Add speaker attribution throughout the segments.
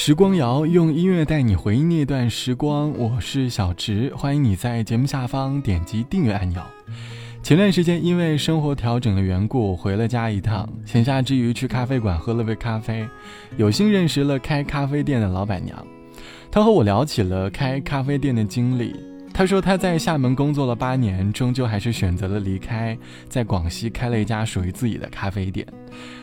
Speaker 1: 时光谣用音乐带你回忆那段时光，我是小直，欢迎你在节目下方点击订阅按钮。前段时间因为生活调整的缘故，回了家一趟，闲暇之余去咖啡馆喝了杯咖啡，有幸认识了开咖啡店的老板娘，她和我聊起了开咖啡店的经历。她说她在厦门工作了八年，终究还是选择了离开，在广西开了一家属于自己的咖啡店。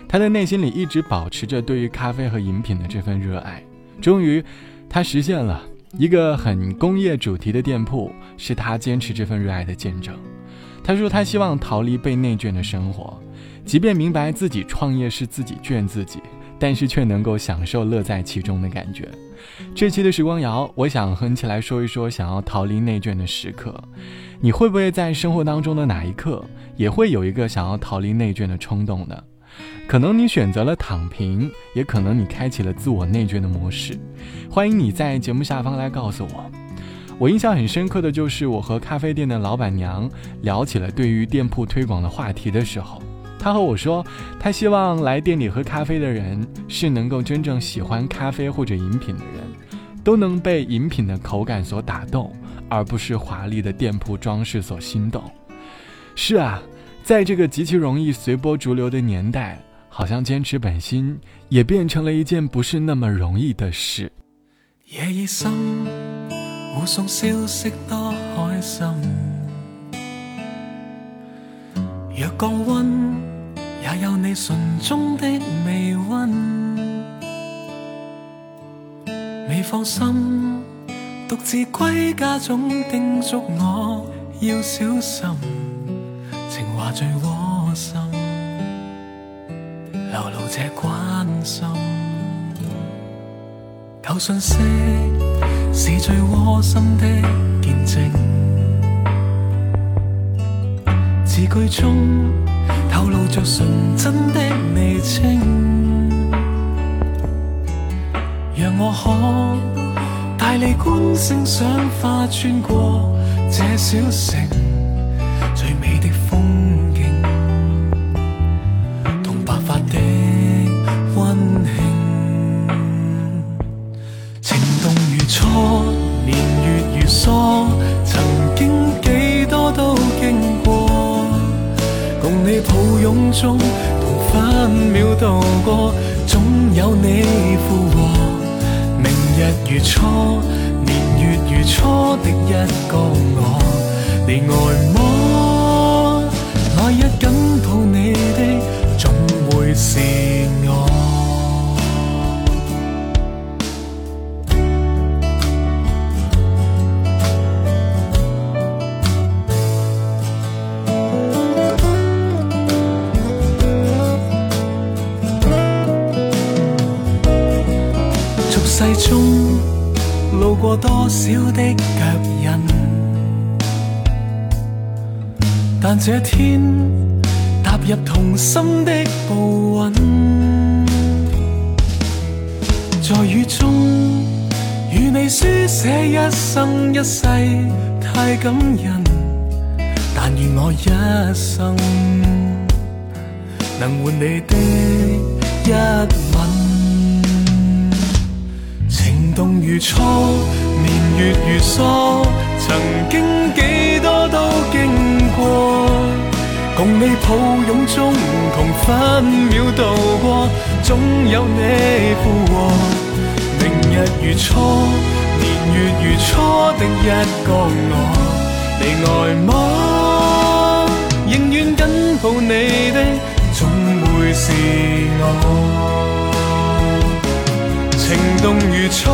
Speaker 1: 她的内心里一直保持着对于咖啡和饮品的这份热爱。终于，他实现了一个很工业主题的店铺，是他坚持这份热爱的见证。他说他希望逃离被内卷的生活，即便明白自己创业是自己卷自己，但是却能够享受乐在其中的感觉。这期的时光谣，我想和你起来说一说想要逃离内卷的时刻。你会不会在生活当中的哪一刻，也会有一个想要逃离内卷的冲动呢？可能你选择了躺平，也可能你开启了自我内卷的模式。欢迎你在节目下方来告诉我。我印象很深刻的就是我和咖啡店的老板娘聊起了对于店铺推广的话题的时候，她和我说，她希望来店里喝咖啡的人是能够真正喜欢咖啡或者饮品的人，都能被饮品的口感所打动，而不是华丽的店铺装饰所心动。是啊。在这个极其容易随波逐流的年代，好像坚持本心也变成了一件不是那么容易的事。
Speaker 2: 夜已深，互送消息多开心。若降温，也有你唇中的微温。未放心，独自归家总叮嘱我要小心。情话最窝，流露这关心。旧信息是最窝心的见证，字句中透露着纯真的微情，让我可带你观星赏花，穿过这小城最美的风。中同分秒度过，总有你附和。明日如初，年月如初的一个我，你爱么？来日紧抱你的，总会是世中路过多少的脚印，但这天踏入同心的步韵，在雨中与你书写一生一世太感人，但愿我一生能换你的一吻。动如初，年月如梭，曾经几多都经过。共你抱拥中，同分秒度过，总有你附和。明日如初，年月如初的一个我，你爱么？仍愿紧抱你的，总会是我。情动如初，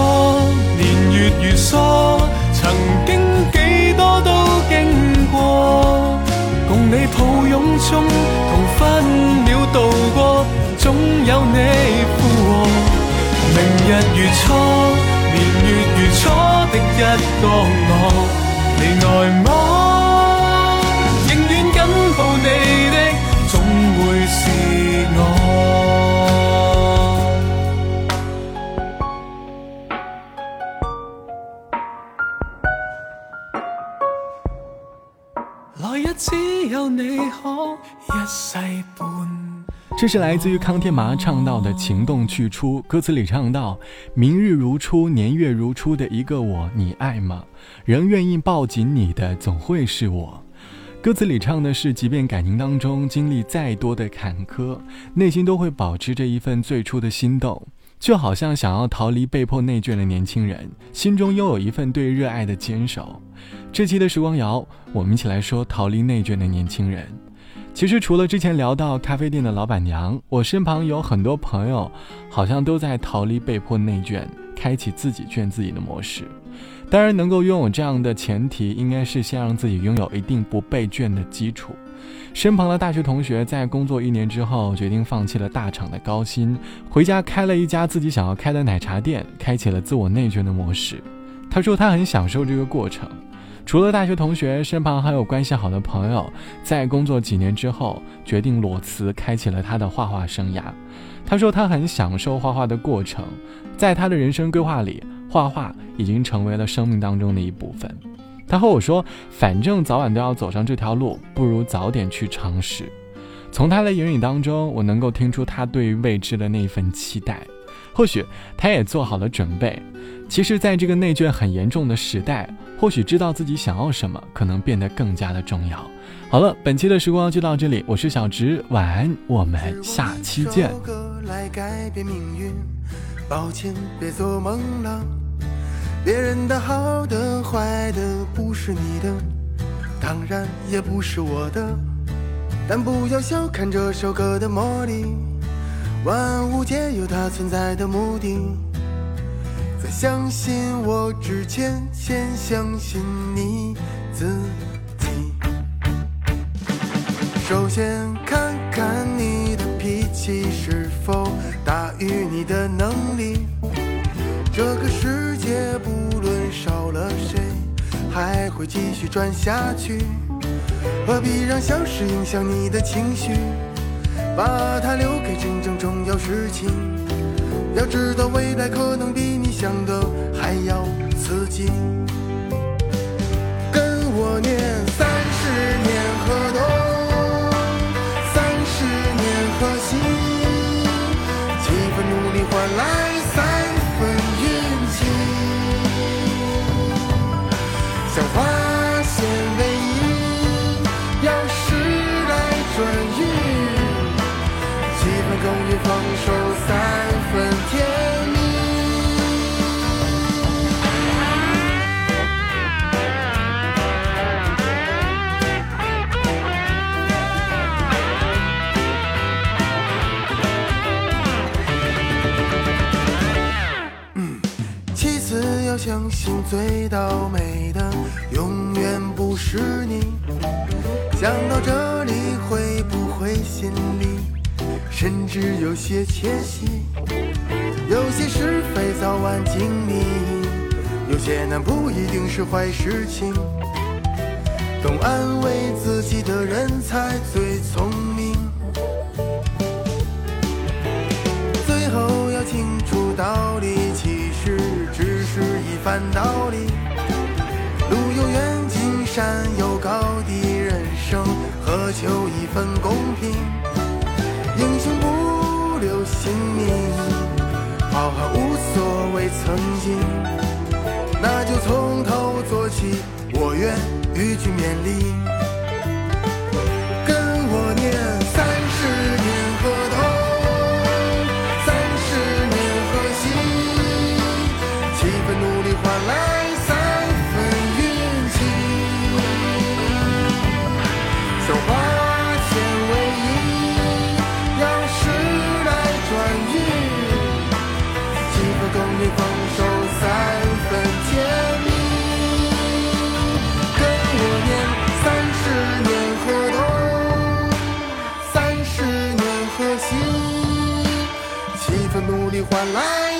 Speaker 2: 年月如梭，曾经几多都经过。共你抱拥中，同分秒度过，总有你附和。明日如初，年月如初的一个我，你爱么？来日只有你可一世伴
Speaker 3: 这是来自于康天麻唱到的情动去初，歌词里唱到：“明日如初，年月如初的一个我，你爱吗？仍愿意抱紧你的，总会是我。”歌词里唱的是，即便感情当中经历再多的坎坷，内心都会保持着一份最初的心动，就好像想要逃离被迫内卷的年轻人，心中拥有一份对热爱的坚守。这期的时光谣，我们一起来说逃离内卷的年轻人。其实除了之前聊到咖啡店的老板娘，我身旁有很多朋友，好像都在逃离被迫内卷，开启自己卷自己的模式。当然，能够拥有这样的前提，应该是先让自己拥有一定不被卷的基础。身旁的大学同学在工作一年之后，决定放弃了大厂的高薪，回家开了一家自己想要开的奶茶店，开启了自我内卷的模式。他说他很享受这个过程。除了大学同学，身旁还有关系好的朋友，在工作几年之后，决定裸辞，开启了他的画画生涯。他说他很享受画画的过程，在他的人生规划里，画画已经成为了生命当中的一部分。他和我说，反正早晚都要走上这条路，不如早点去尝试。从他的言语当中，我能够听出他对于未知的那份期待。或许他也做好了准备。其实，在这个内卷很严重的时代，或许知道自己想要什么，可能变得更加的重要。好了，本期的时光就到这里，我是小直，晚安，我们下期见。抱歉，别做梦了。别人的好的、坏的，不是你的，当然也不是我的。但不要小看这首歌的魔力，万物皆有它存在的目的。在相信我之前，先相信你自己。首先看还会继续转下去。何必让小事影响你的情绪？把它留给真正重要事情。要知道未来可能比你想的还要刺激。跟我念三最倒霉的永远不是你。想到这里会不会心里甚至有些窃喜？有些是非早晚经历，有些难不一定是坏事情。懂安慰自己的人才最聪明。道理，路有远近，山有高低，人生何求一份公平？英雄不留姓名，好汉无所谓曾经。那就从头做起，我愿与君勉励。换来。